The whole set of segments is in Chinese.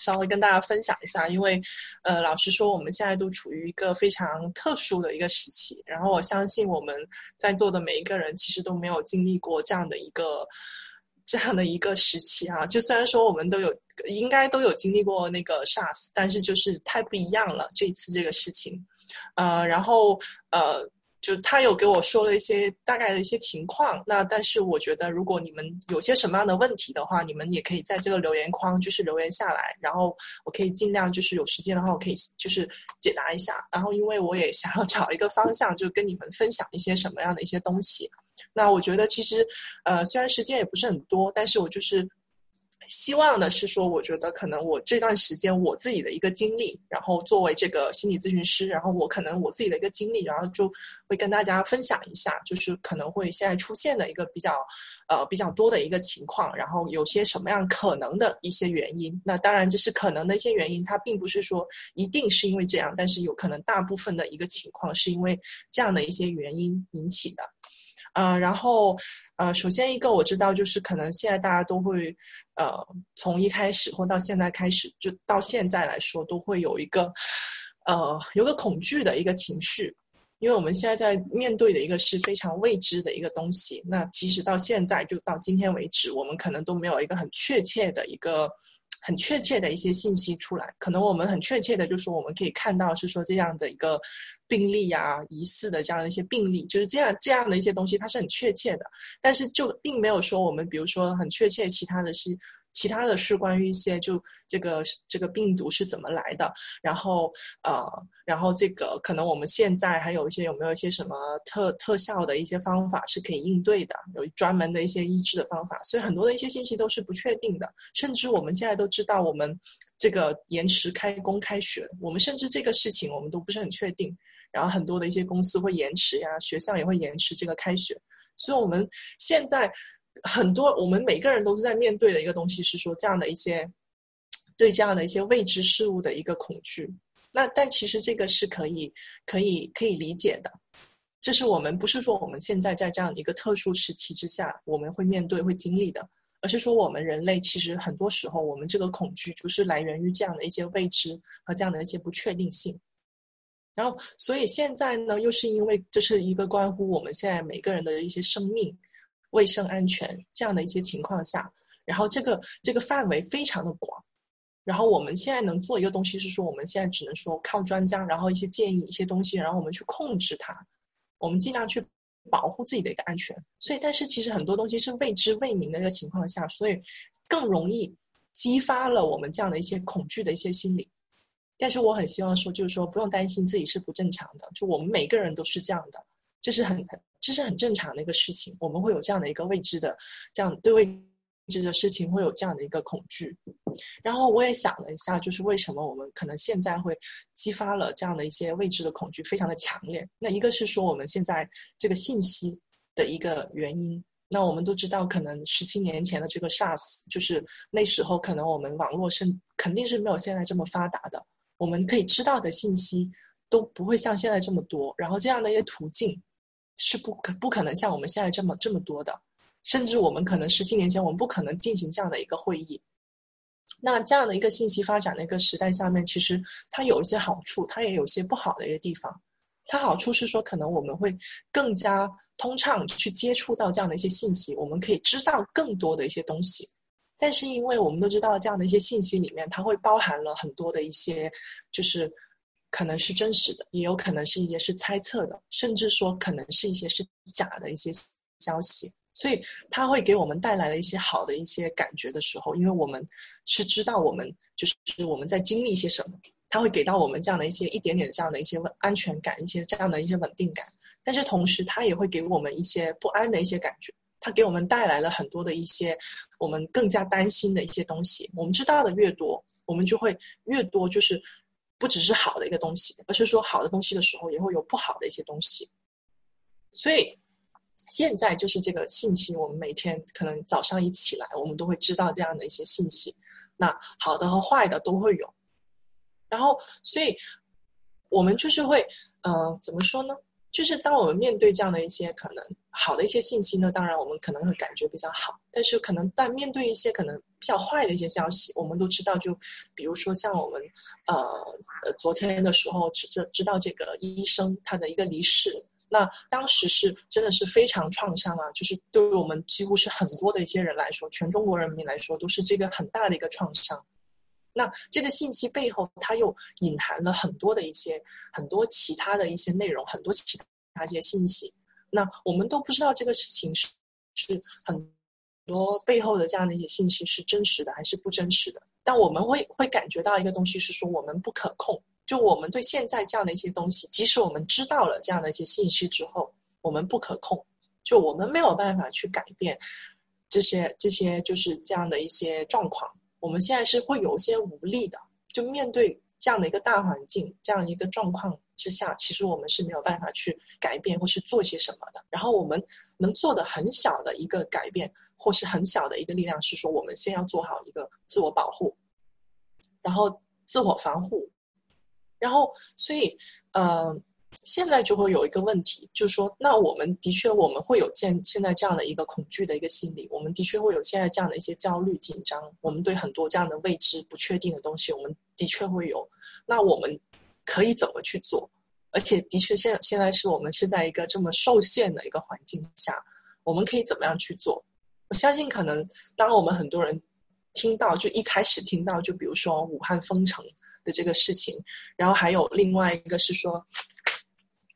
稍微跟大家分享一下，因为，呃，老实说，我们现在都处于一个非常特殊的一个时期。然后，我相信我们在座的每一个人，其实都没有经历过这样的一个这样的一个时期啊。就虽然说我们都有，应该都有经历过那个 SARS，但是就是太不一样了。这次这个事情，呃，然后，呃。就他有给我说了一些大概的一些情况，那但是我觉得如果你们有些什么样的问题的话，你们也可以在这个留言框就是留言下来，然后我可以尽量就是有时间的话，我可以就是解答一下。然后因为我也想要找一个方向，就跟你们分享一些什么样的一些东西。那我觉得其实呃虽然时间也不是很多，但是我就是。希望的是说，我觉得可能我这段时间我自己的一个经历，然后作为这个心理咨询师，然后我可能我自己的一个经历，然后就会跟大家分享一下，就是可能会现在出现的一个比较，呃比较多的一个情况，然后有些什么样可能的一些原因。那当然这是可能的一些原因，它并不是说一定是因为这样，但是有可能大部分的一个情况是因为这样的一些原因引起的。呃，然后，呃，首先一个我知道就是可能现在大家都会，呃，从一开始或到现在开始，就到现在来说，都会有一个，呃，有个恐惧的一个情绪，因为我们现在在面对的一个是非常未知的一个东西。那即使到现在，就到今天为止，我们可能都没有一个很确切的一个。很确切的一些信息出来，可能我们很确切的就是我们可以看到是说这样的一个病例啊，疑似的这样的一些病例，就是这样这样的一些东西，它是很确切的，但是就并没有说我们比如说很确切其他的是。其他的是关于一些就这个这个病毒是怎么来的，然后呃，然后这个可能我们现在还有一些有没有一些什么特特效的一些方法是可以应对的，有专门的一些医治的方法，所以很多的一些信息都是不确定的，甚至我们现在都知道我们这个延迟开工开学，我们甚至这个事情我们都不是很确定，然后很多的一些公司会延迟呀，学校也会延迟这个开学，所以我们现在。很多我们每个人都是在面对的一个东西，是说这样的一些对这样的一些未知事物的一个恐惧。那但其实这个是可以可以可以理解的，这是我们不是说我们现在在这样一个特殊时期之下我们会面对会经历的，而是说我们人类其实很多时候我们这个恐惧就是来源于这样的一些未知和这样的一些不确定性。然后所以现在呢，又是因为这是一个关乎我们现在每个人的一些生命。卫生安全这样的一些情况下，然后这个这个范围非常的广，然后我们现在能做一个东西是说，我们现在只能说靠专家，然后一些建议一些东西，然后我们去控制它，我们尽量去保护自己的一个安全。所以，但是其实很多东西是未知未明的一个情况下，所以更容易激发了我们这样的一些恐惧的一些心理。但是我很希望说，就是说不用担心自己是不正常的，就我们每个人都是这样的，这是很很。这是很正常的一个事情，我们会有这样的一个未知的，这样对未知的事情会有这样的一个恐惧。然后我也想了一下，就是为什么我们可能现在会激发了这样的一些未知的恐惧，非常的强烈。那一个是说我们现在这个信息的一个原因。那我们都知道，可能十七年前的这个 SARS，就是那时候可能我们网络是肯定是没有现在这么发达的，我们可以知道的信息都不会像现在这么多。然后这样的一些途径。是不可不可能像我们现在这么这么多的，甚至我们可能十几年前我们不可能进行这样的一个会议。那这样的一个信息发展的一个时代下面，其实它有一些好处，它也有一些不好的一个地方。它好处是说，可能我们会更加通畅去接触到这样的一些信息，我们可以知道更多的一些东西。但是因为我们都知道这样的一些信息里面，它会包含了很多的一些，就是。可能是真实的，也有可能是一些是猜测的，甚至说可能是一些是假的一些消息。所以它会给我们带来了一些好的一些感觉的时候，因为我们是知道我们就是我们在经历一些什么，它会给到我们这样的一些一点点这样的一些安全感，一些这样的一些稳定感。但是同时，它也会给我们一些不安的一些感觉，它给我们带来了很多的一些我们更加担心的一些东西。我们知道的越多，我们就会越多就是。不只是好的一个东西，而是说好的东西的时候也会有不好的一些东西。所以现在就是这个信息，我们每天可能早上一起来，我们都会知道这样的一些信息。那好的和坏的都会有。然后，所以我们就是会，呃，怎么说呢？就是当我们面对这样的一些可能好的一些信息呢，当然我们可能会感觉比较好。但是可能在面对一些可能比较坏的一些消息，我们都知道，就比如说像我们呃呃昨天的时候知知知道这个医生他的一个离世，那当时是真的是非常创伤啊，就是对于我们几乎是很多的一些人来说，全中国人民来说都是这个很大的一个创伤。那这个信息背后，它又隐含了很多的一些很多其他的一些内容，很多其他一些信息。那我们都不知道这个事情是是很多背后的这样的一些信息是真实的还是不真实的。但我们会会感觉到一个东西是说我们不可控，就我们对现在这样的一些东西，即使我们知道了这样的一些信息之后，我们不可控，就我们没有办法去改变这些这些就是这样的一些状况。我们现在是会有一些无力的，就面对这样的一个大环境，这样一个状况之下，其实我们是没有办法去改变或是做些什么的。然后我们能做的很小的一个改变，或是很小的一个力量，是说我们先要做好一个自我保护，然后自我防护，然后所以，嗯。现在就会有一个问题，就是说，那我们的确我们会有现现在这样的一个恐惧的一个心理，我们的确会有现在这样的一些焦虑紧张，我们对很多这样的未知不确定的东西，我们的确会有。那我们可以怎么去做？而且的确现现在是我们是在一个这么受限的一个环境下，我们可以怎么样去做？我相信可能当我们很多人听到就一开始听到就比如说武汉封城的这个事情，然后还有另外一个是说。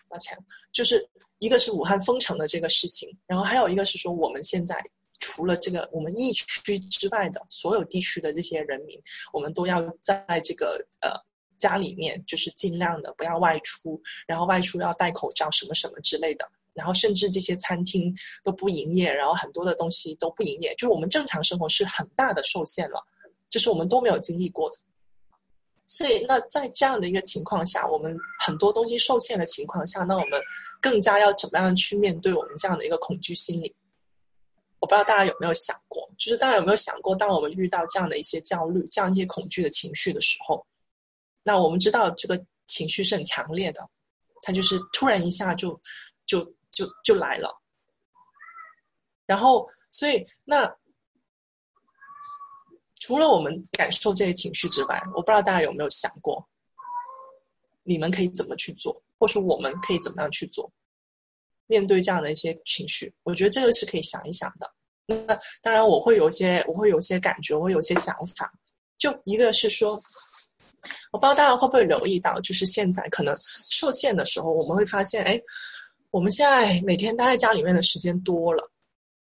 抱歉，就是一个是武汉封城的这个事情，然后还有一个是说我们现在除了这个我们疫区之外的所有地区的这些人民，我们都要在这个呃家里面，就是尽量的不要外出，然后外出要戴口罩什么什么之类的，然后甚至这些餐厅都不营业，然后很多的东西都不营业，就是我们正常生活是很大的受限了，这是我们都没有经历过的。所以，那在这样的一个情况下，我们很多东西受限的情况下，那我们更加要怎么样去面对我们这样的一个恐惧心理？我不知道大家有没有想过，就是大家有没有想过，当我们遇到这样的一些焦虑、这样一些恐惧的情绪的时候，那我们知道这个情绪是很强烈的，它就是突然一下就就就就来了，然后，所以那。除了我们感受这些情绪之外，我不知道大家有没有想过，你们可以怎么去做，或是我们可以怎么样去做，面对这样的一些情绪，我觉得这个是可以想一想的。那当然，我会有些，我会有些感觉，我会有些想法。就一个是说，我不知道大家会不会留意到，就是现在可能受限的时候，我们会发现，哎，我们现在每天待在家里面的时间多了，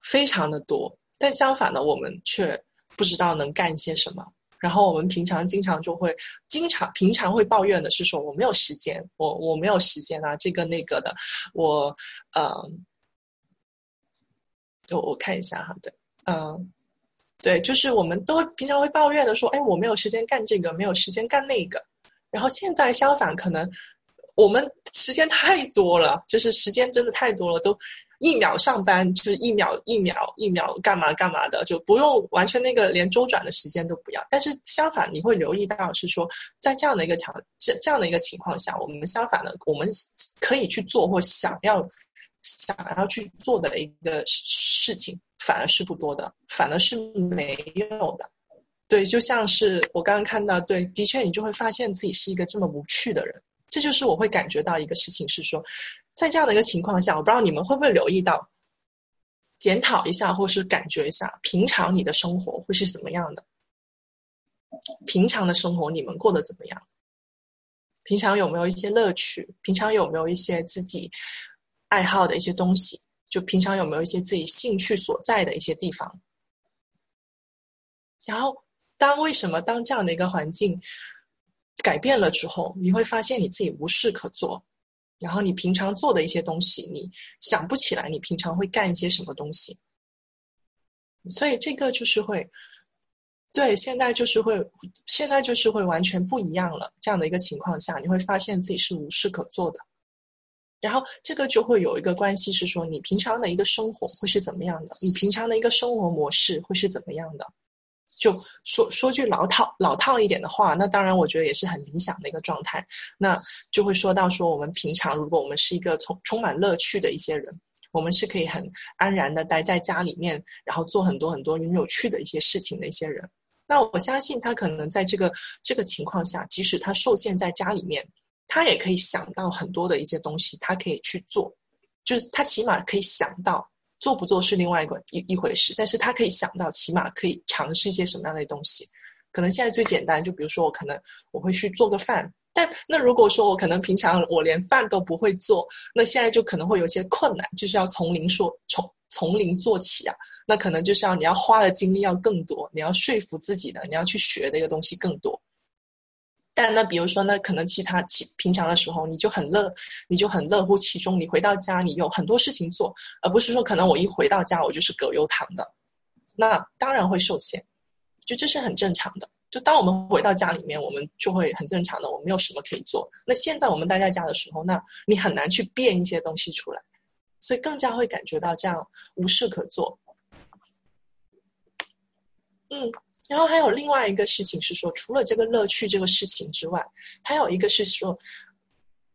非常的多，但相反呢，我们却。不知道能干些什么，然后我们平常经常就会经常平常会抱怨的是说我没有时间，我我没有时间啊，这个那个的，我呃，我我看一下哈，对，嗯，对，就是我们都平常会抱怨的说，哎，我没有时间干这个，没有时间干那个，然后现在相反，可能我们时间太多了，就是时间真的太多了，都。一秒上班就是一秒一秒一秒干嘛干嘛的，就不用完全那个连周转的时间都不要。但是相反，你会留意到是说，在这样的一个条这这样的一个情况下，我们相反的，我们可以去做或想要想要去做的一个事情，反而是不多的，反而是没有的。对，就像是我刚刚看到，对，的确你就会发现自己是一个这么无趣的人。这就是我会感觉到一个事情是说。在这样的一个情况下，我不知道你们会不会留意到，检讨一下，或是感觉一下，平常你的生活会是怎么样的？平常的生活你们过得怎么样？平常有没有一些乐趣？平常有没有一些自己爱好的一些东西？就平常有没有一些自己兴趣所在的一些地方？然后，当为什么当这样的一个环境改变了之后，你会发现你自己无事可做？然后你平常做的一些东西，你想不起来，你平常会干一些什么东西？所以这个就是会，对，现在就是会，现在就是会完全不一样了。这样的一个情况下，你会发现自己是无事可做的。然后这个就会有一个关系是说，你平常的一个生活会是怎么样的？你平常的一个生活模式会是怎么样的？就说说句老套老套一点的话，那当然我觉得也是很理想的一个状态。那就会说到说，我们平常如果我们是一个充充满乐趣的一些人，我们是可以很安然的待在家里面，然后做很多很多有趣的一些事情的一些人。那我相信他可能在这个这个情况下，即使他受限在家里面，他也可以想到很多的一些东西，他可以去做。就是他起码可以想到，做不做是另外一个一一回事，但是他可以想到，起码可以尝试一些什么样的东西。可能现在最简单，就比如说我可能我会去做个饭。但那如果说我可能平常我连饭都不会做，那现在就可能会有些困难，就是要从零说从从零做起啊。那可能就是要你要花的精力要更多，你要说服自己的，你要去学的一个东西更多。但那比如说，那可能其他其平常的时候你就很乐，你就很乐乎其中。你回到家，你有很多事情做，而不是说可能我一回到家我就是葛优躺的，那当然会受限，就这是很正常的。就当我们回到家里面，我们就会很正常的，我们没有什么可以做。那现在我们待在家的时候，那你很难去变一些东西出来，所以更加会感觉到这样无事可做。嗯，然后还有另外一个事情是说，除了这个乐趣这个事情之外，还有一个是说，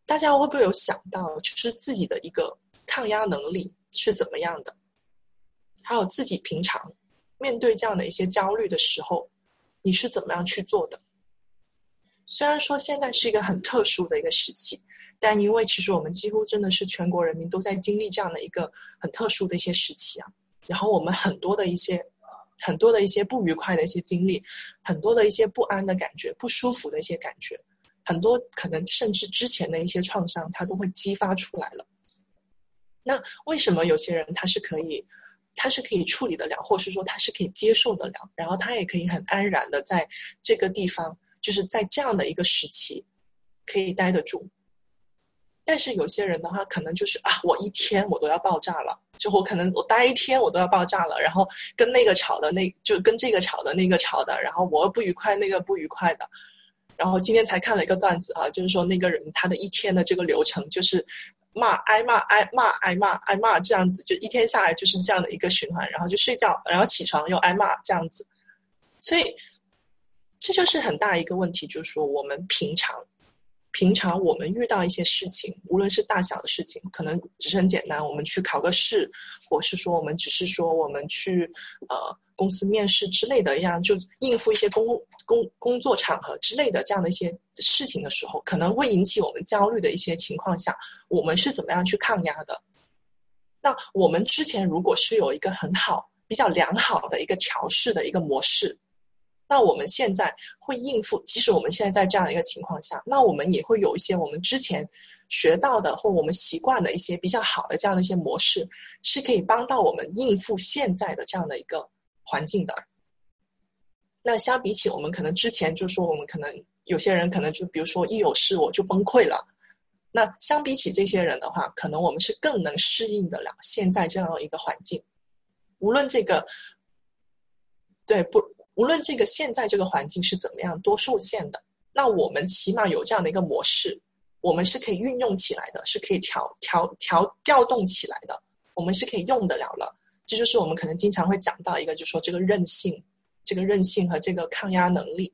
大家会不会有想到，就是自己的一个抗压能力是怎么样的？还有自己平常面对这样的一些焦虑的时候。你是怎么样去做的？虽然说现在是一个很特殊的一个时期，但因为其实我们几乎真的是全国人民都在经历这样的一个很特殊的一些时期啊。然后我们很多的一些、很多的一些不愉快的一些经历，很多的一些不安的感觉、不舒服的一些感觉，很多可能甚至之前的一些创伤，它都会激发出来了。那为什么有些人他是可以？他是可以处理得了，或是说他是可以接受得了，然后他也可以很安然的在这个地方，就是在这样的一个时期，可以待得住。但是有些人的话，可能就是啊，我一天我都要爆炸了，就我可能我待一天我都要爆炸了，然后跟那个吵的，那就跟这个吵的，那个吵的，然后我不愉快，那个不愉快的。然后今天才看了一个段子啊，就是说那个人他的一天的这个流程就是。骂挨骂挨骂挨骂挨骂这样子，就一天下来就是这样的一个循环，然后就睡觉，然后起床又挨骂这样子，所以这就是很大一个问题，就是说我们平常。平常我们遇到一些事情，无论是大小的事情，可能只是很简单，我们去考个试，或是说我们只是说我们去呃公司面试之类的，一样就应付一些工工工作场合之类的这样的一些事情的时候，可能会引起我们焦虑的一些情况下，我们是怎么样去抗压的？那我们之前如果是有一个很好、比较良好的一个调试的一个模式。那我们现在会应付，即使我们现在在这样的一个情况下，那我们也会有一些我们之前学到的或我们习惯的一些比较好的这样的一些模式，是可以帮到我们应付现在的这样的一个环境的。那相比起我们可能之前就说我们可能有些人可能就比如说一有事我就崩溃了，那相比起这些人的话，可能我们是更能适应得了现在这样一个环境，无论这个对不。无论这个现在这个环境是怎么样多受限的，那我们起码有这样的一个模式，我们是可以运用起来的，是可以调调调调动起来的，我们是可以用得了了。这就是我们可能经常会讲到一个，就是说这个韧性，这个韧性和这个抗压能力。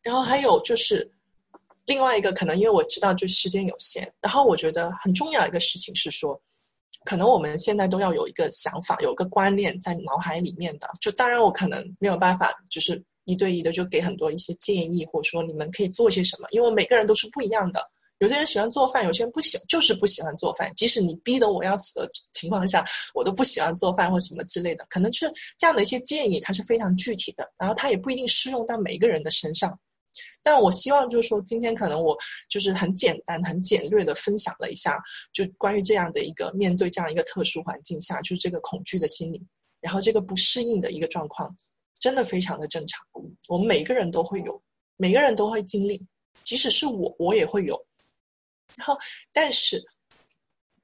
然后还有就是另外一个可能，因为我知道就时间有限，然后我觉得很重要一个事情是说。可能我们现在都要有一个想法，有个观念在脑海里面的。就当然我可能没有办法，就是一对一的就给很多一些建议，或者说你们可以做些什么。因为每个人都是不一样的，有些人喜欢做饭，有些人不喜，就是不喜欢做饭。即使你逼得我要死的情况下，我都不喜欢做饭或什么之类的。可能是这样的一些建议，它是非常具体的，然后它也不一定适用到每一个人的身上。但我希望就是说，今天可能我就是很简单、很简略的分享了一下，就关于这样的一个面对这样一个特殊环境下，就是这个恐惧的心理，然后这个不适应的一个状况，真的非常的正常。我们每个人都会有，每个人都会经历，即使是我，我也会有。然后，但是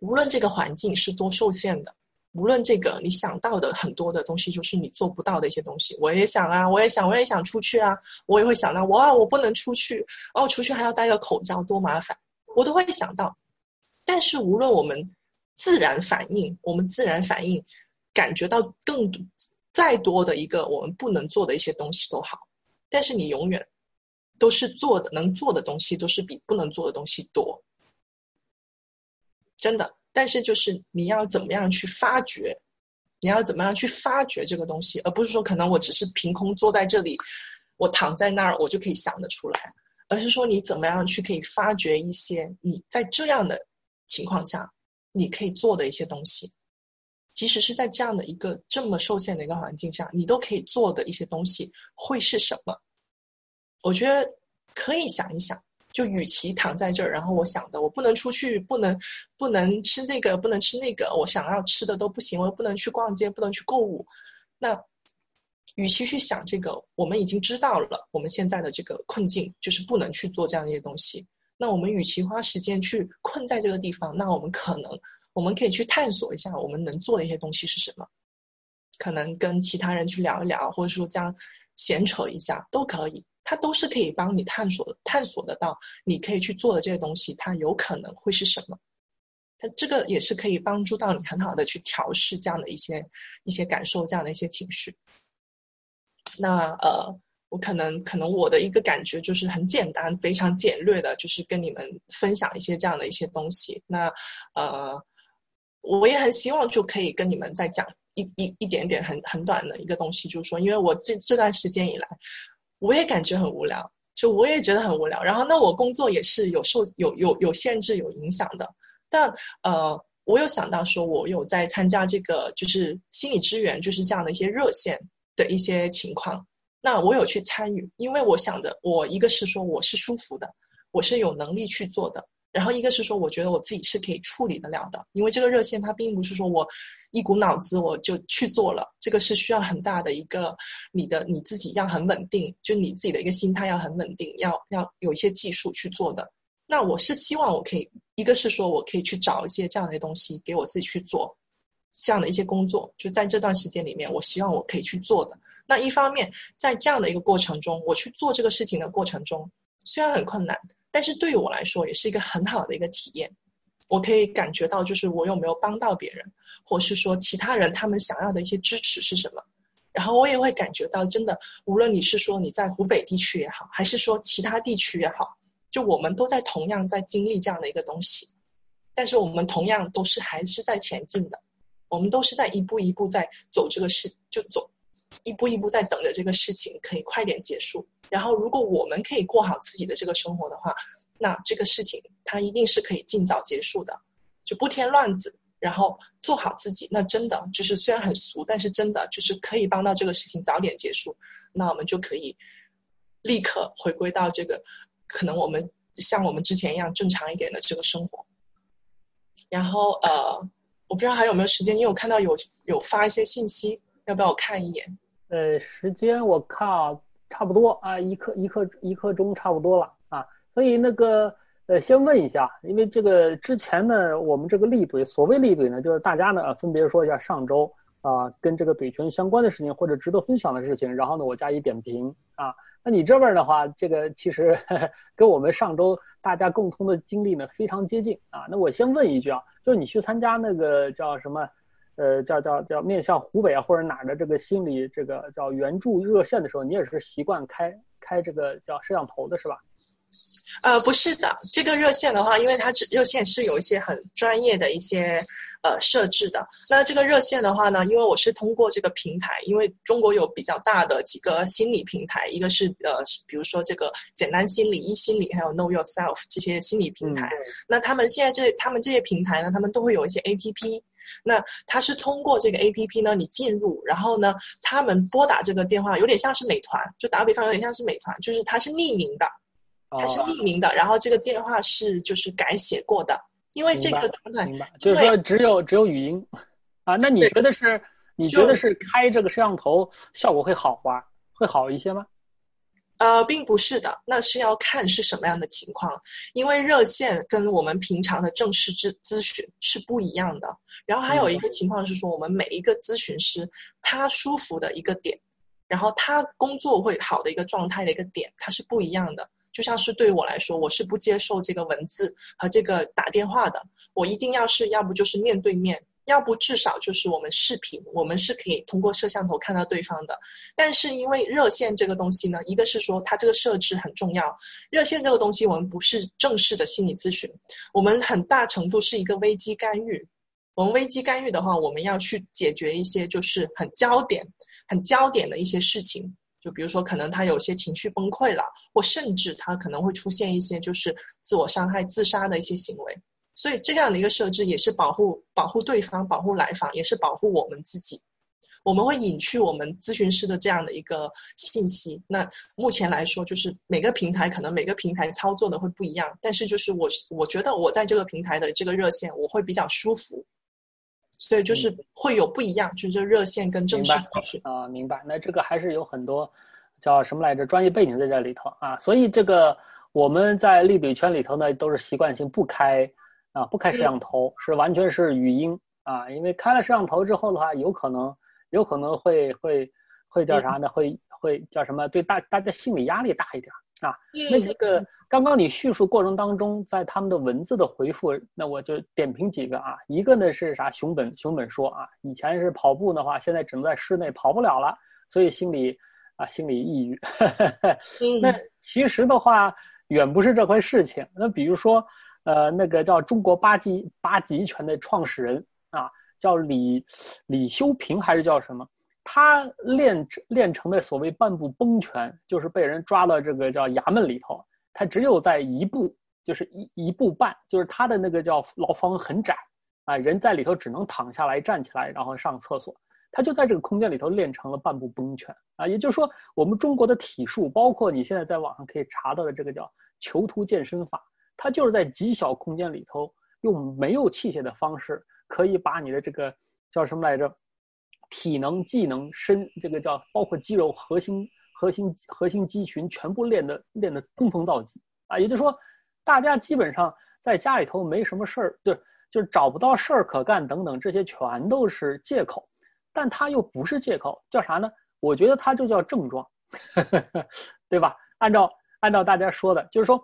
无论这个环境是多受限的。无论这个你想到的很多的东西，就是你做不到的一些东西。我也想啊，我也想，我也想出去啊，我也会想到，哇，我不能出去，哦，出去还要戴个口罩，多麻烦，我都会想到。但是无论我们自然反应，我们自然反应感觉到更再多的一个我们不能做的一些东西都好，但是你永远都是做的能做的东西都是比不能做的东西多，真的。但是就是你要怎么样去发掘，你要怎么样去发掘这个东西，而不是说可能我只是凭空坐在这里，我躺在那儿我就可以想得出来，而是说你怎么样去可以发掘一些你在这样的情况下你可以做的一些东西。即使是在这样的一个这么受限的一个环境下，你都可以做的一些东西会是什么？我觉得可以想一想。就与其躺在这儿，然后我想的，我不能出去，不能不能吃这个，不能吃那个，我想要吃的都不行，我又不能去逛街，不能去购物。那与其去想这个，我们已经知道了我们现在的这个困境，就是不能去做这样一些东西。那我们与其花时间去困在这个地方，那我们可能。我们可以去探索一下我们能做的一些东西是什么，可能跟其他人去聊一聊，或者说这样闲扯一下都可以，它都是可以帮你探索探索得到你可以去做的这些东西，它有可能会是什么？它这个也是可以帮助到你很好的去调试这样的一些一些感受，这样的一些情绪。那呃，我可能可能我的一个感觉就是很简单，非常简略的，就是跟你们分享一些这样的一些东西。那呃。我也很希望就可以跟你们再讲一一一点点很很短的一个东西，就是说，因为我这这段时间以来，我也感觉很无聊，就我也觉得很无聊。然后，那我工作也是有受有有有限制、有影响的。但呃，我有想到说，我有在参加这个就是心理支援，就是这样的一些热线的一些情况。那我有去参与，因为我想着，我一个是说我是舒服的，我是有能力去做的。然后一个是说，我觉得我自己是可以处理得了的，因为这个热线它并不是说我一股脑子我就去做了，这个是需要很大的一个你的你自己要很稳定，就你自己的一个心态要很稳定，要要有一些技术去做的。那我是希望我可以，一个是说我可以去找一些这样的东西给我自己去做，这样的一些工作，就在这段时间里面，我希望我可以去做的。那一方面，在这样的一个过程中，我去做这个事情的过程中，虽然很困难。但是对于我来说，也是一个很好的一个体验。我可以感觉到，就是我有没有帮到别人，或是说其他人他们想要的一些支持是什么。然后我也会感觉到，真的，无论你是说你在湖北地区也好，还是说其他地区也好，就我们都在同样在经历这样的一个东西。但是我们同样都是还是在前进的，我们都是在一步一步在走这个事，就走一步一步在等着这个事情可以快点结束。然后，如果我们可以过好自己的这个生活的话，那这个事情它一定是可以尽早结束的，就不添乱子，然后做好自己。那真的就是虽然很俗，但是真的就是可以帮到这个事情早点结束。那我们就可以立刻回归到这个可能我们像我们之前一样正常一点的这个生活。然后呃，我不知道还有没有时间，因为我看到有有发一些信息，要不要我看一眼？呃，时间我看啊。差不多啊，一刻一刻一刻钟差不多了啊，所以那个呃，先问一下，因为这个之前呢，我们这个立怼，所谓立怼呢，就是大家呢分别说一下上周啊跟这个怼权相关的事情或者值得分享的事情，然后呢我加以点评啊。那你这边的话，这个其实 跟我们上周大家共同的经历呢非常接近啊。那我先问一句啊，就是你去参加那个叫什么？呃，叫叫叫面向湖北啊或者哪的这个心理这个叫援助热线的时候，你也是习惯开开这个叫摄像头的是吧？呃，不是的，这个热线的话，因为它热线是有一些很专业的一些。呃，设置的那这个热线的话呢，因为我是通过这个平台，因为中国有比较大的几个心理平台，一个是呃，比如说这个简单心理、一心理，还有 Know Yourself 这些心理平台。那他们现在这他们这些平台呢，他们都会有一些 APP。那它是通过这个 APP 呢，你进入，然后呢，他们拨打这个电话，有点像是美团，就打个比方，有点像是美团，就是它是匿名的，它是匿名的，然后这个电话是就是改写过的。因为这个状态，就是说只有只有语音，啊，那你觉得是？你觉得是开这个摄像头效果会好吗？会好一些吗？呃，并不是的，那是要看是什么样的情况。因为热线跟我们平常的正式咨咨询是不一样的。然后还有一个情况是说，我们每一个咨询师他舒服的一个点，然后他工作会好的一个状态的一个点，它是不一样的。就像是对我来说，我是不接受这个文字和这个打电话的。我一定要是要不就是面对面，要不至少就是我们视频，我们是可以通过摄像头看到对方的。但是因为热线这个东西呢，一个是说它这个设置很重要，热线这个东西我们不是正式的心理咨询，我们很大程度是一个危机干预。我们危机干预的话，我们要去解决一些就是很焦点、很焦点的一些事情。就比如说，可能他有些情绪崩溃了，或甚至他可能会出现一些就是自我伤害、自杀的一些行为。所以这样的一个设置也是保护保护对方、保护来访，也是保护我们自己。我们会隐去我们咨询师的这样的一个信息。那目前来说，就是每个平台可能每个平台操作的会不一样，但是就是我我觉得我在这个平台的这个热线，我会比较舒服。所以就是会有不一样，就是热线跟正式咨询啊，明白。那这个还是有很多叫什么来着？专业背景在这里头啊。所以这个我们在立怼圈里头呢，都是习惯性不开啊，不开摄像头，是完全是语音啊。因为开了摄像头之后的话，有可能有可能会会会叫啥呢？会会叫什么？对大大家心理压力大一点啊。那这个。刚刚你叙述过程当中，在他们的文字的回复，那我就点评几个啊。一个呢是啥？熊本熊本说啊，以前是跑步的话，现在只能在室内跑不了了，所以心里啊心里抑郁。那其实的话，远不是这回事情。那比如说，呃，那个叫中国八极八极拳的创始人啊，叫李李修平还是叫什么？他练练成的所谓半步崩拳，就是被人抓到这个叫衙门里头。他只有在一步，就是一一步半，就是他的那个叫牢房很窄，啊，人在里头只能躺下来、站起来，然后上厕所。他就在这个空间里头练成了半步崩拳，啊，也就是说，我们中国的体术，包括你现在在网上可以查到的这个叫囚徒健身法，它就是在极小空间里头，用没有器械的方式，可以把你的这个叫什么来着，体能、技能、身，这个叫包括肌肉核心。核心核心肌群全部练的练的登峰造极啊！也就是说，大家基本上在家里头没什么事儿，就就是找不到事儿可干等等，这些全都是借口。但他又不是借口，叫啥呢？我觉得他就叫症状，对吧？按照按照大家说的，就是说，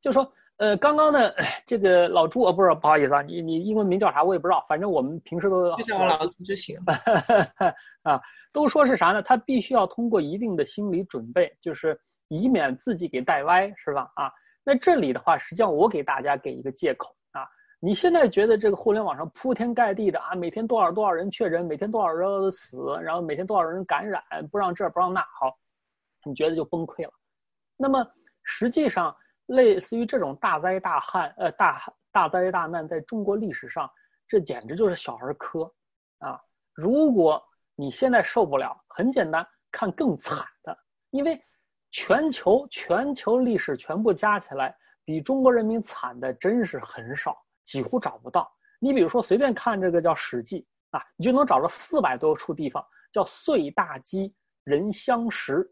就是说，呃，刚刚呢，这个老朱，啊，不是，不好意思啊，你你英文名叫啥？我也不知道，反正我们平时都就叫我老朱就行 啊。都说是啥呢？他必须要通过一定的心理准备，就是以免自己给带歪，是吧？啊，那这里的话，实际上我给大家给一个借口啊。你现在觉得这个互联网上铺天盖地的啊，每天多少多少人确诊，每天多少人死，然后每天多少人感染，不让这不让那，好，你觉得就崩溃了。那么实际上，类似于这种大灾大旱，呃，大大灾大难，在中国历史上，这简直就是小儿科啊。如果你现在受不了，很简单，看更惨的，因为全球全球历史全部加起来，比中国人民惨的真是很少，几乎找不到。你比如说，随便看这个叫《史记》啊，你就能找到四百多处地方叫“岁大饥，人相食”，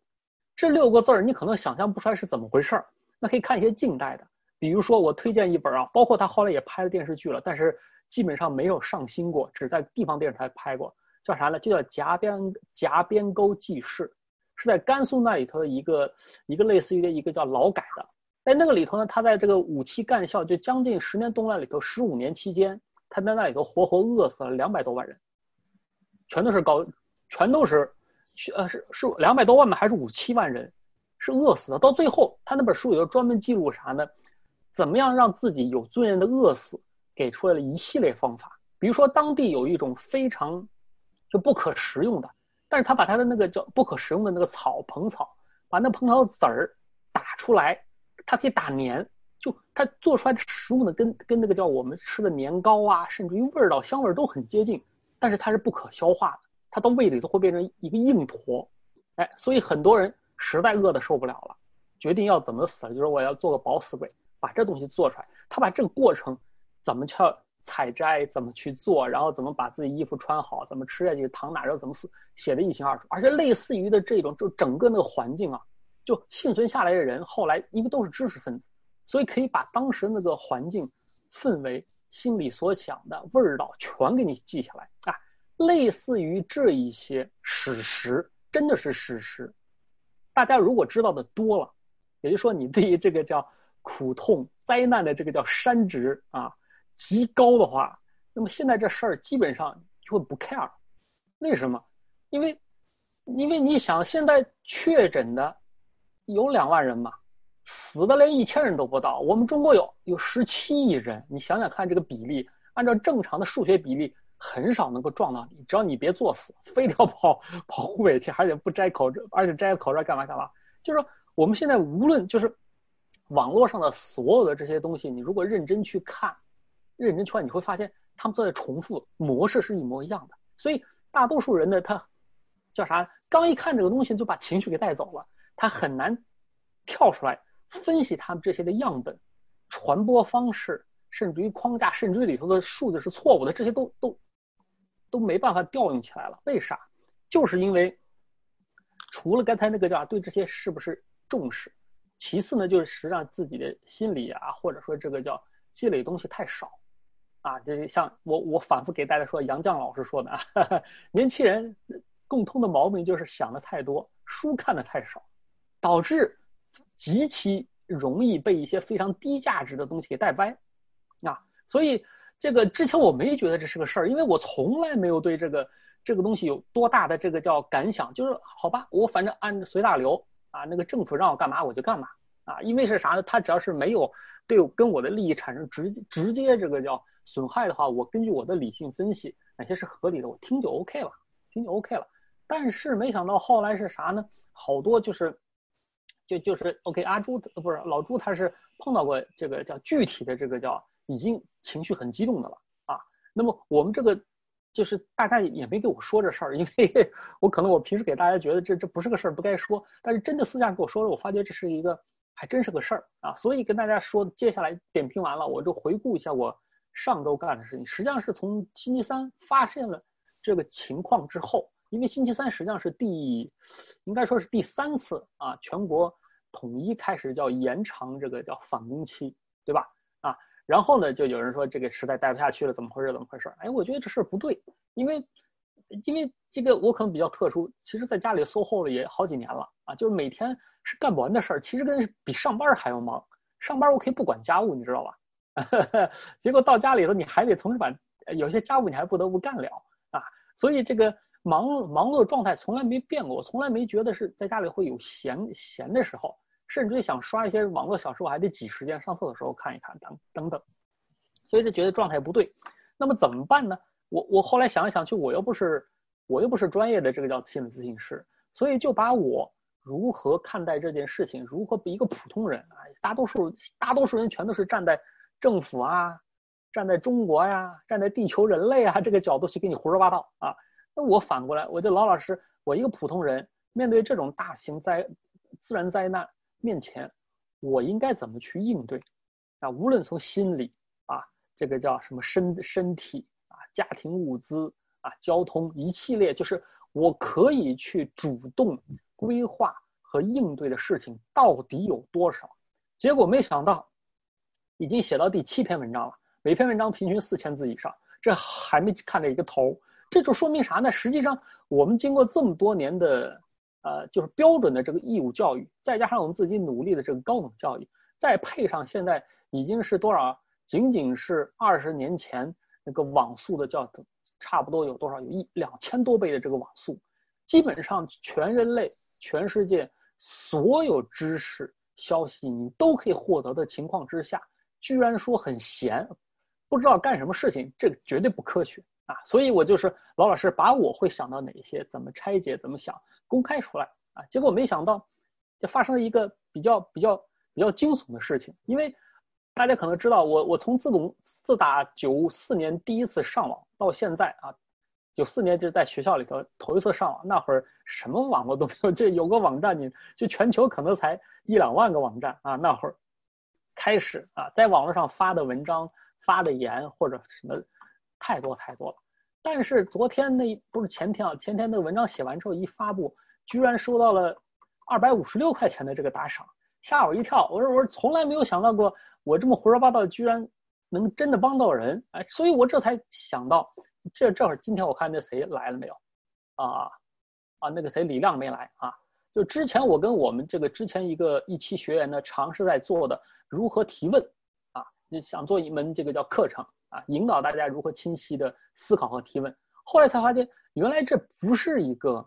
这六个字儿你可能想象不出来是怎么回事儿。那可以看一些近代的，比如说我推荐一本啊，包括他后来也拍了电视剧了，但是基本上没有上新过，只在地方电视台拍过。叫啥呢？就叫夹边夹边沟记事，是在甘肃那里头的一个一个类似于的一个叫劳改的。在那个里头呢，他在这个五七干校就将近十年动乱里头，十五年期间，他在那里头活活饿死了两百多万人，全都是高，全都是，呃是是两百多万吗？还是五七万人是饿死的？到最后，他那本书里头专门记录啥呢？怎么样让自己有尊严的饿死？给出来了一系列方法，比如说当地有一种非常。就不可食用的，但是他把他的那个叫不可食用的那个草蓬草，把那蓬草籽儿打出来，它可以打黏，就它做出来的食物呢，跟跟那个叫我们吃的年糕啊，甚至于味道、香味都很接近，但是它是不可消化的，它到胃里头会变成一个硬坨，哎，所以很多人实在饿的受不了了，决定要怎么死了，就是我要做个饱死鬼，把这东西做出来，他把这个过程怎么去？采摘怎么去做，然后怎么把自己衣服穿好，怎么吃下去，躺哪儿怎么死，写的一清二楚。而且类似于的这种，就整个那个环境啊，就幸存下来的人，后来因为都是知识分子，所以可以把当时那个环境、氛围、心里所想的味道全给你记下来啊。类似于这一些史实，真的是史实。大家如果知道的多了，也就是说，你对于这个叫苦痛灾难的这个叫山值啊。极高的话，那么现在这事儿基本上就会不 care，为什么？因为，因为你想，现在确诊的有两万人嘛，死的连一千人都不到。我们中国有有十七亿人，你想想看这个比例，按照正常的数学比例，很少能够撞到你，只要你别作死，非得要跑跑湖北去，而且不摘口罩，而且摘口罩干嘛干嘛。就是说，我们现在无论就是网络上的所有的这些东西，你如果认真去看，认真去看，你会发现。他们都在重复模式是一模一样的，所以大多数人呢，他叫啥？刚一看这个东西就把情绪给带走了，他很难跳出来分析他们这些的样本、传播方式，甚至于框架，甚至于里头的数字是错误的，这些都都都没办法调用起来了。为啥？就是因为除了刚才那个叫对这些是不是重视，其次呢，就是实际上自己的心理啊，或者说这个叫积累东西太少。啊，这像我我反复给大家说，杨绛老师说的啊，年轻人共通的毛病就是想的太多，书看的太少，导致极其容易被一些非常低价值的东西给带歪，啊，所以这个之前我没觉得这是个事儿，因为我从来没有对这个这个东西有多大的这个叫感想，就是好吧，我反正按随大流啊，那个政府让我干嘛我就干嘛啊，因为是啥呢？他只要是没有对跟我的利益产生直直接这个叫。损害的话，我根据我的理性分析，哪些是合理的，我听就 OK 了，听就 OK 了。但是没想到后来是啥呢？好多就是，就就是 OK，阿朱不是老朱，他是碰到过这个叫具体的这个叫已经情绪很激动的了啊。那么我们这个就是大家也没给我说这事儿，因为 我可能我平时给大家觉得这这不是个事儿，不该说。但是真的私下给我说了，我发觉这是一个还真是个事儿啊。所以跟大家说，接下来点评完了，我就回顾一下我。上周干的事情，实际上是从星期三发现了这个情况之后，因为星期三实际上是第，应该说是第三次啊，全国统一开始叫延长这个叫返工期，对吧？然后呢，就有人说这个实在待不下去了，怎么回事？怎么回事？哎，我觉得这事不对，因为，因为这个我可能比较特殊，其实在家里 SOHO 了也好几年了啊，就是每天是干不完的事儿，其实跟比上班还要忙。上班我可以不管家务，你知道吧？结果到家里头，你还得从事把有些家务，你还不得不干了啊。所以这个忙忙碌的状态从来没变过，我从来没觉得是在家里会有闲闲的时候，甚至于想刷一些网络小说，我还得挤时间上厕所的时候看一看，等等等。所以就觉得状态不对。那么怎么办呢？我我后来想来想去，我又不是我又不是专业的这个叫心理咨询师，所以就把我如何看待这件事情，如何比一个普通人啊，大多数大多数人全都是站在。政府啊，站在中国呀，站在地球人类啊这个角度去给你胡说八道啊，那我反过来，我就老老实，我一个普通人，面对这种大型灾自然灾难面前，我应该怎么去应对？啊，无论从心理啊，这个叫什么身身体啊，家庭物资啊，交通一系列，就是我可以去主动规划和应对的事情到底有多少？结果没想到。已经写到第七篇文章了，每篇文章平均四千字以上，这还没看着一个头，这就说明啥呢？实际上，我们经过这么多年的，呃，就是标准的这个义务教育，再加上我们自己努力的这个高等教育，再配上现在已经是多少？仅仅是二十年前那个网速的叫，差不多有多少？有一两千多倍的这个网速，基本上全人类、全世界所有知识消息你都可以获得的情况之下。居然说很闲，不知道干什么事情，这个绝对不科学啊！所以我就是老老实把我会想到哪些，怎么拆解，怎么想公开出来啊！结果没想到，就发生了一个比较比较比较惊悚的事情。因为大家可能知道，我我从自从自打九四年第一次上网到现在啊，九四年就是在学校里头头一次上网，那会儿什么网络都没有，这有个网站，你就全球可能才一两万个网站啊，那会儿。开始啊，在网络上发的文章、发的言或者什么，太多太多了。但是昨天那不是前天啊，前天那个文章写完之后一发布，居然收到了二百五十六块钱的这个打赏，吓我一跳。我说我说从来没有想到过，我这么胡说八道居然能真的帮到人，哎，所以我这才想到，这这会儿今天我看那谁来了没有？啊啊，那个谁李亮没来啊？就之前我跟我们这个之前一个一期学员呢，尝试在做的。如何提问？啊，你想做一门这个叫课程啊，引导大家如何清晰的思考和提问。后来才发现，原来这不是一个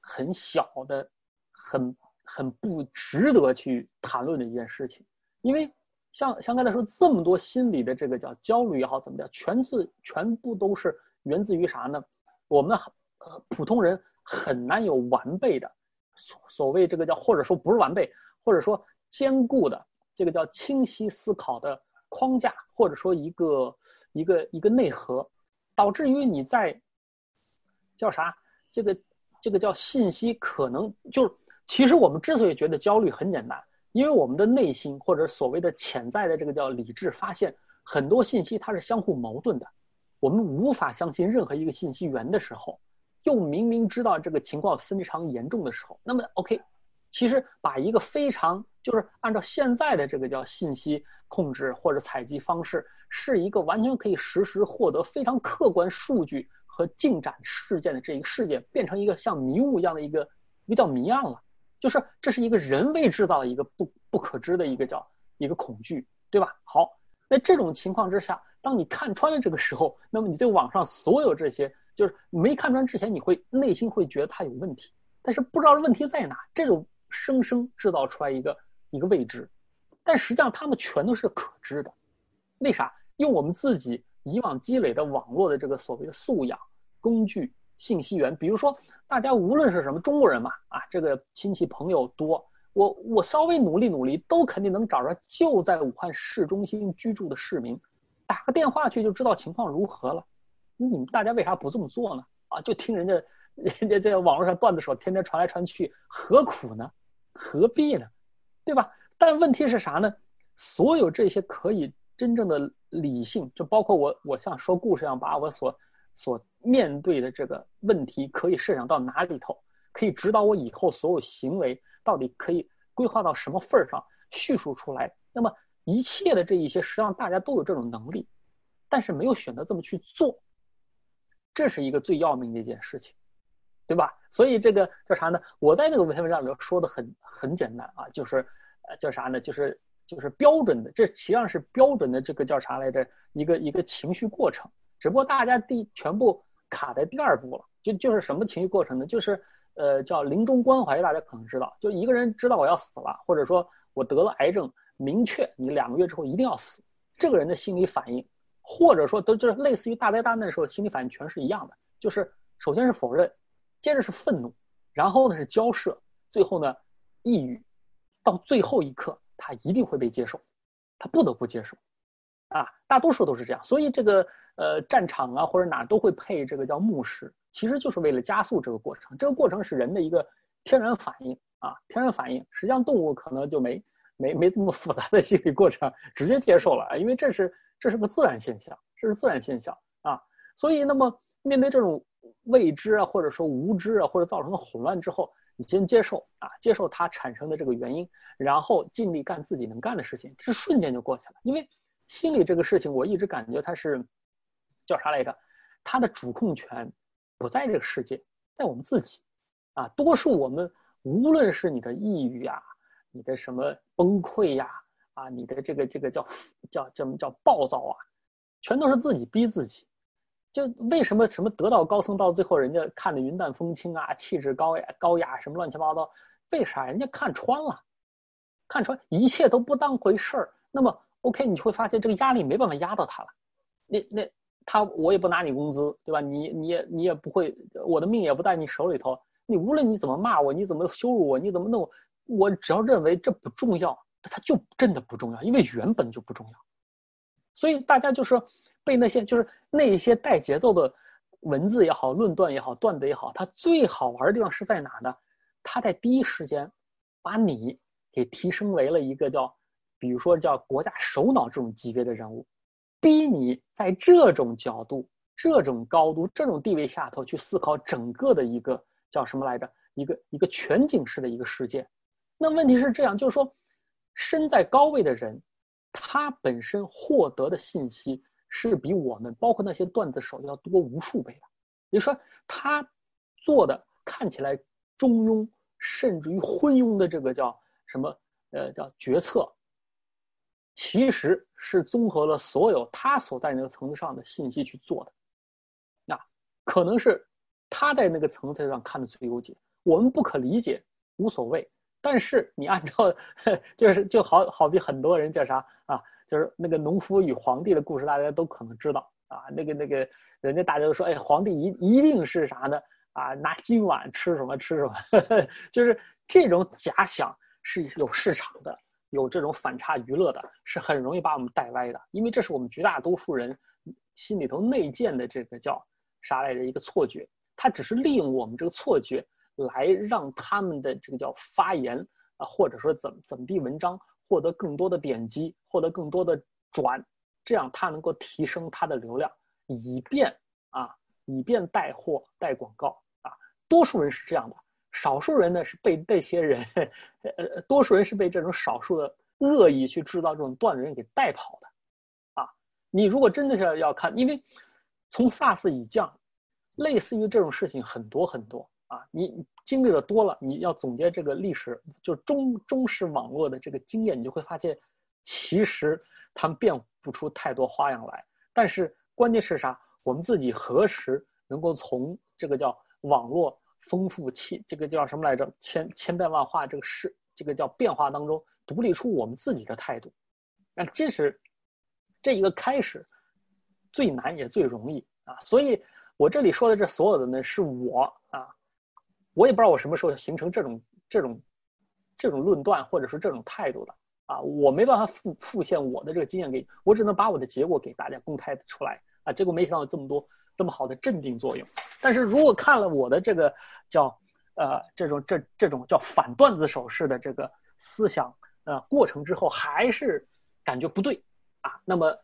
很小的、很很不值得去谈论的一件事情，因为像像刚才说这么多心理的这个叫焦虑也好，怎么的，全是全部都是源自于啥呢？我们呃普通人很难有完备的所所谓这个叫或者说不是完备，或者说坚固的这个叫清晰思考的框架，或者说一个一个一个内核，导致于你在叫啥这个这个叫信息可能就是其实我们之所以觉得焦虑很简单，因为我们的内心或者所谓的潜在的这个叫理智发现很多信息它是相互矛盾的。我们无法相信任何一个信息源的时候，又明明知道这个情况非常严重的时候，那么 OK，其实把一个非常就是按照现在的这个叫信息控制或者采集方式，是一个完全可以实时获得非常客观数据和进展事件的这一个事件，变成一个像迷雾一样的一个一个叫谜案了，就是这是一个人为制造的一个不不可知的一个叫一个恐惧，对吧？好，那这种情况之下。当你看穿了这个时候，那么你对网上所有这些，就是没看穿之前，你会内心会觉得它有问题，但是不知道问题在哪，这种生生制造出来一个一个未知，但实际上他们全都是可知的。为啥？用我们自己以往积累的网络的这个所谓的素养、工具、信息源，比如说大家无论是什么中国人嘛，啊，这个亲戚朋友多，我我稍微努力努力，都肯定能找着就在武汉市中心居住的市民。打个电话去就知道情况如何了，你们大家为啥不这么做呢？啊，就听人家，人家在网络上段子手天天传来传去，何苦呢？何必呢？对吧？但问题是啥呢？所有这些可以真正的理性，就包括我，我像说故事一样，把我所所面对的这个问题可以设想到哪里头，可以指导我以后所有行为到底可以规划到什么份儿上，叙述出来。那么。一切的这一些，实际上大家都有这种能力，但是没有选择这么去做，这是一个最要命的一件事情，对吧？所以这个叫啥呢？我在那个文文章里头说的很很简单啊，就是呃叫啥呢？就是就是标准的，这实际上是标准的这个叫啥来着？一个一个情绪过程，只不过大家第全部卡在第二步了，就就是什么情绪过程呢？就是呃叫临终关怀，大家可能知道，就一个人知道我要死了，或者说我得了癌症。明确你两个月之后一定要死，这个人的心理反应，或者说都就是类似于大灾大难的时候心理反应全是一样的，就是首先是否认，接着是愤怒，然后呢是交涉，最后呢抑郁，到最后一刻他一定会被接受，他不得不接受，啊，大多数都是这样，所以这个呃战场啊或者哪都会配这个叫牧师，其实就是为了加速这个过程，这个过程是人的一个天然反应啊，天然反应，实际上动物可能就没。没没这么复杂的心理过程，直接接受了。因为这是这是个自然现象，这是自然现象啊。所以，那么面对这种未知啊，或者说无知啊，或者造成的混乱之后，你先接受啊，接受它产生的这个原因，然后尽力干自己能干的事情，这瞬间就过去了。因为心理这个事情，我一直感觉它是叫啥来着？它的主控权不在这个世界，在我们自己啊。多数我们无论是你的抑郁啊。你的什么崩溃呀？啊，你的这个这个叫叫叫什么叫暴躁啊？全都是自己逼自己。就为什么什么得道高僧到最后人家看的云淡风轻啊，气质高雅高雅什么乱七八糟？为啥？人家看穿了，看穿一切都不当回事儿。那么 OK，你就会发现这个压力没办法压到他了。那那他我也不拿你工资，对吧？你你也你也不会，我的命也不在你手里头。你无论你怎么骂我，你怎么羞辱我，你怎么弄？我只要认为这不重要，它就真的不重要，因为原本就不重要。所以大家就是被那些就是那些带节奏的文字也好、论断也好、段子也好，它最好玩的地方是在哪呢？它在第一时间把你给提升为了一个叫，比如说叫国家首脑这种级别的人物，逼你在这种角度、这种高度、这种地位下头去思考整个的一个叫什么来着？一个一个全景式的一个世界。那问题是这样，就是说，身在高位的人，他本身获得的信息是比我们，包括那些段子手要多无数倍的。也就是说，他做的看起来中庸，甚至于昏庸的这个叫什么？呃，叫决策，其实是综合了所有他所在那个层次上的信息去做的。那可能是他在那个层次上看的最优解，我们不可理解无所谓。但是你按照 就是就好好比很多人叫啥啊，就是那个农夫与皇帝的故事，大家都可能知道啊。那个那个人家大家都说，哎，皇帝一一定是啥呢？啊，拿金碗吃什么吃什么，就是这种假想是有市场的，有这种反差娱乐的，是很容易把我们带歪的。因为这是我们绝大多数人心里头内建的这个叫啥来着？一个错觉，他只是利用我们这个错觉。来让他们的这个叫发言啊，或者说怎怎么地文章获得更多的点击，获得更多的转，这样他能够提升他的流量，以便啊，以便带货带广告啊。多数人是这样的，少数人呢是被这些人，呃，多数人是被这种少数的恶意去制造这种段子人给带跑的啊。你如果真的是要看，因为从 SARS 以降，类似于这种事情很多很多。啊，你经历的多了，你要总结这个历史，就中中式网络的这个经验，你就会发现，其实他们变不出太多花样来。但是关键是啥？我们自己何时能够从这个叫网络丰富气，这个叫什么来着？千千变万化这个事，这个叫变化当中独立出我们自己的态度？那这是这一个开始，最难也最容易啊。所以我这里说的这所有的呢，是我。我也不知道我什么时候形成这种这种这种论断或者说这种态度的啊，我没办法复复现我的这个经验给你我，只能把我的结果给大家公开出来啊。结果没想到这么多这么好的镇定作用。但是如果看了我的这个叫呃这种这这种叫反段子手式的这个思想呃过程之后，还是感觉不对啊，那么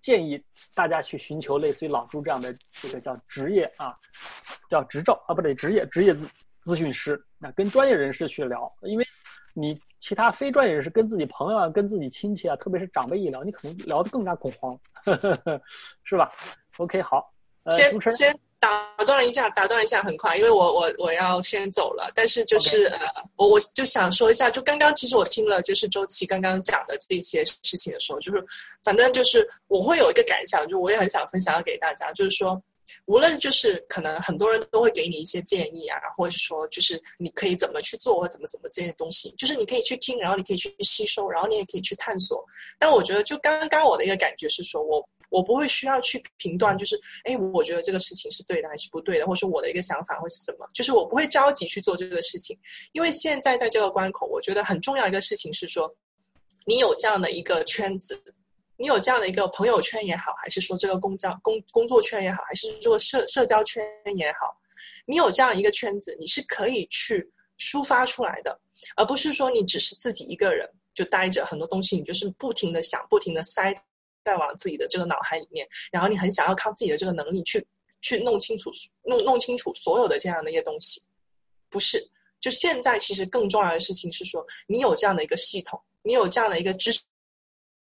建议大家去寻求类似于老朱这样的这个叫职业啊，叫执照啊，不对，职业职业咨。咨询师，那跟专业人士去聊，因为你其他非专业人士跟自己朋友啊、跟自己亲戚啊，特别是长辈一聊，你可能聊得更加恐慌，呵呵呵是吧？OK，好，先先打断一下，打断一下，很快，因为我我我要先走了。但是就是呃，我我就想说一下，就刚刚其实我听了就是周琦刚刚讲的这些事情的时候，就是反正就是我会有一个感想，就我也很想分享给大家，就是说。无论就是可能很多人都会给你一些建议啊，或者是说就是你可以怎么去做或怎么怎么这些东西，就是你可以去听，然后你可以去吸收，然后你也可以去探索。但我觉得就刚刚我的一个感觉是说，我我不会需要去评断，就是哎，我觉得这个事情是对的还是不对的，或者说我的一个想法会是什么，就是我不会着急去做这个事情，因为现在在这个关口，我觉得很重要一个事情是说，你有这样的一个圈子。你有这样的一个朋友圈也好，还是说这个公交工工作圈也好，还是做社社交圈也好，你有这样一个圈子，你是可以去抒发出来的，而不是说你只是自己一个人就待着，很多东西你就是不停的想，不停的塞在往自己的这个脑海里面，然后你很想要靠自己的这个能力去去弄清楚弄弄清楚所有的这样的一些东西，不是？就现在其实更重要的事情是说，你有这样的一个系统，你有这样的一个知识。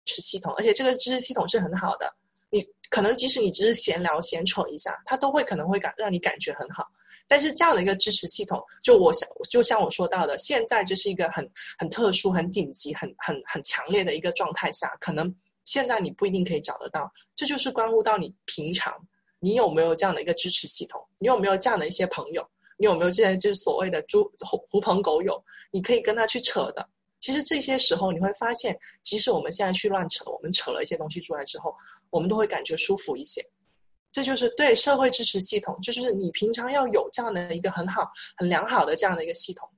系统，而且这个知识系统是很好的。你可能即使你只是闲聊、闲扯一下，它都会可能会感让你感觉很好。但是这样的一个支持系统，就我想，就像我说到的，现在这是一个很很特殊、很紧急、很很很强烈的一个状态下，可能现在你不一定可以找得到。这就是关乎到你平常你有没有这样的一个支持系统，你有没有这样的一些朋友，你有没有这些就是所谓的猪狐狐朋狗友，你可以跟他去扯的。其实这些时候你会发现，即使我们现在去乱扯，我们扯了一些东西出来之后，我们都会感觉舒服一些。这就是对社会支持系统，就是你平常要有这样的一个很好、很良好的这样的一个系统，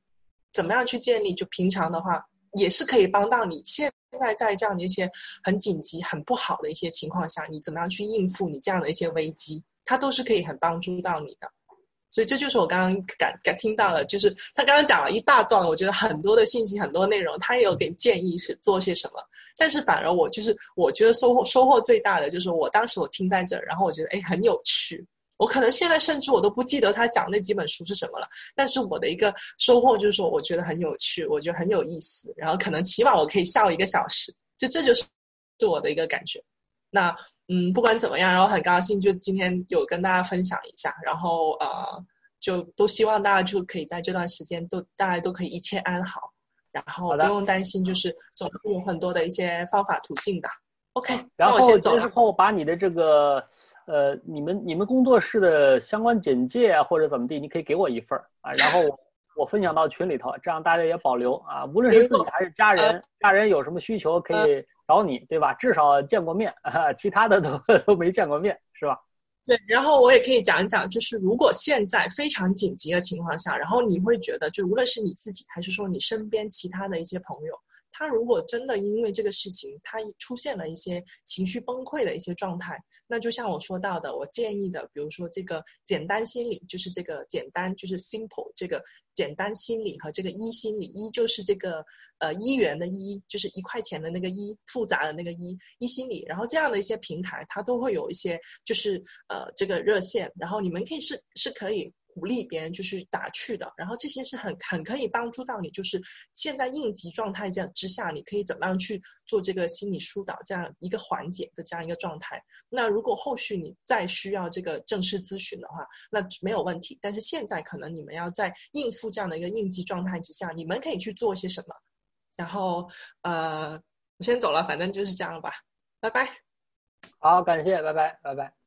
怎么样去建立？就平常的话，也是可以帮到你。现现在在这样的一些很紧急、很不好的一些情况下，你怎么样去应付你这样的一些危机，它都是可以很帮助到你的。所以这就是我刚刚感感听到了，就是他刚刚讲了一大段，我觉得很多的信息、很多内容，他也有给建议是做些什么。但是反而我就是我觉得收获收获最大的就是我当时我听在这儿，然后我觉得哎很有趣。我可能现在甚至我都不记得他讲那几本书是什么了，但是我的一个收获就是说我觉得很有趣，我觉得很有意思，然后可能起码我可以笑一个小时，就这就是是我的一个感觉。那嗯，不管怎么样，然后很高兴就今天有跟大家分享一下，然后呃，就都希望大家就可以在这段时间都大家都可以一切安好。然后不用担心，就是总会有很多的一些方法途径的。OK，然后先走之后把你的这个呃，你们你们工作室的相关简介啊，或者怎么地，你可以给我一份儿啊，然后我分享到群里头，这样大家也保留啊。无论是自己还是家人，家人有什么需求可以找你，对吧？至少见过面，其他的都 都没见过面，是吧？对，然后我也可以讲一讲，就是如果现在非常紧急的情况下，然后你会觉得，就无论是你自己还是说你身边其他的一些朋友。他如果真的因为这个事情，他出现了一些情绪崩溃的一些状态，那就像我说到的，我建议的，比如说这个简单心理，就是这个简单，就是 simple 这个简单心理和这个一心理，一就是这个呃一元的一，就是一块钱的那个一，复杂的那个一，一心理，然后这样的一些平台，它都会有一些就是呃这个热线，然后你们可以是是可以。鼓励别人就是打趣的，然后这些是很很可以帮助到你，就是现在应急状态这样之下，你可以怎么样去做这个心理疏导这样一个缓解的这样一个状态。那如果后续你再需要这个正式咨询的话，那没有问题。但是现在可能你们要在应付这样的一个应急状态之下，你们可以去做些什么？然后呃，我先走了，反正就是这样吧，拜拜。好，感谢，拜拜，拜拜。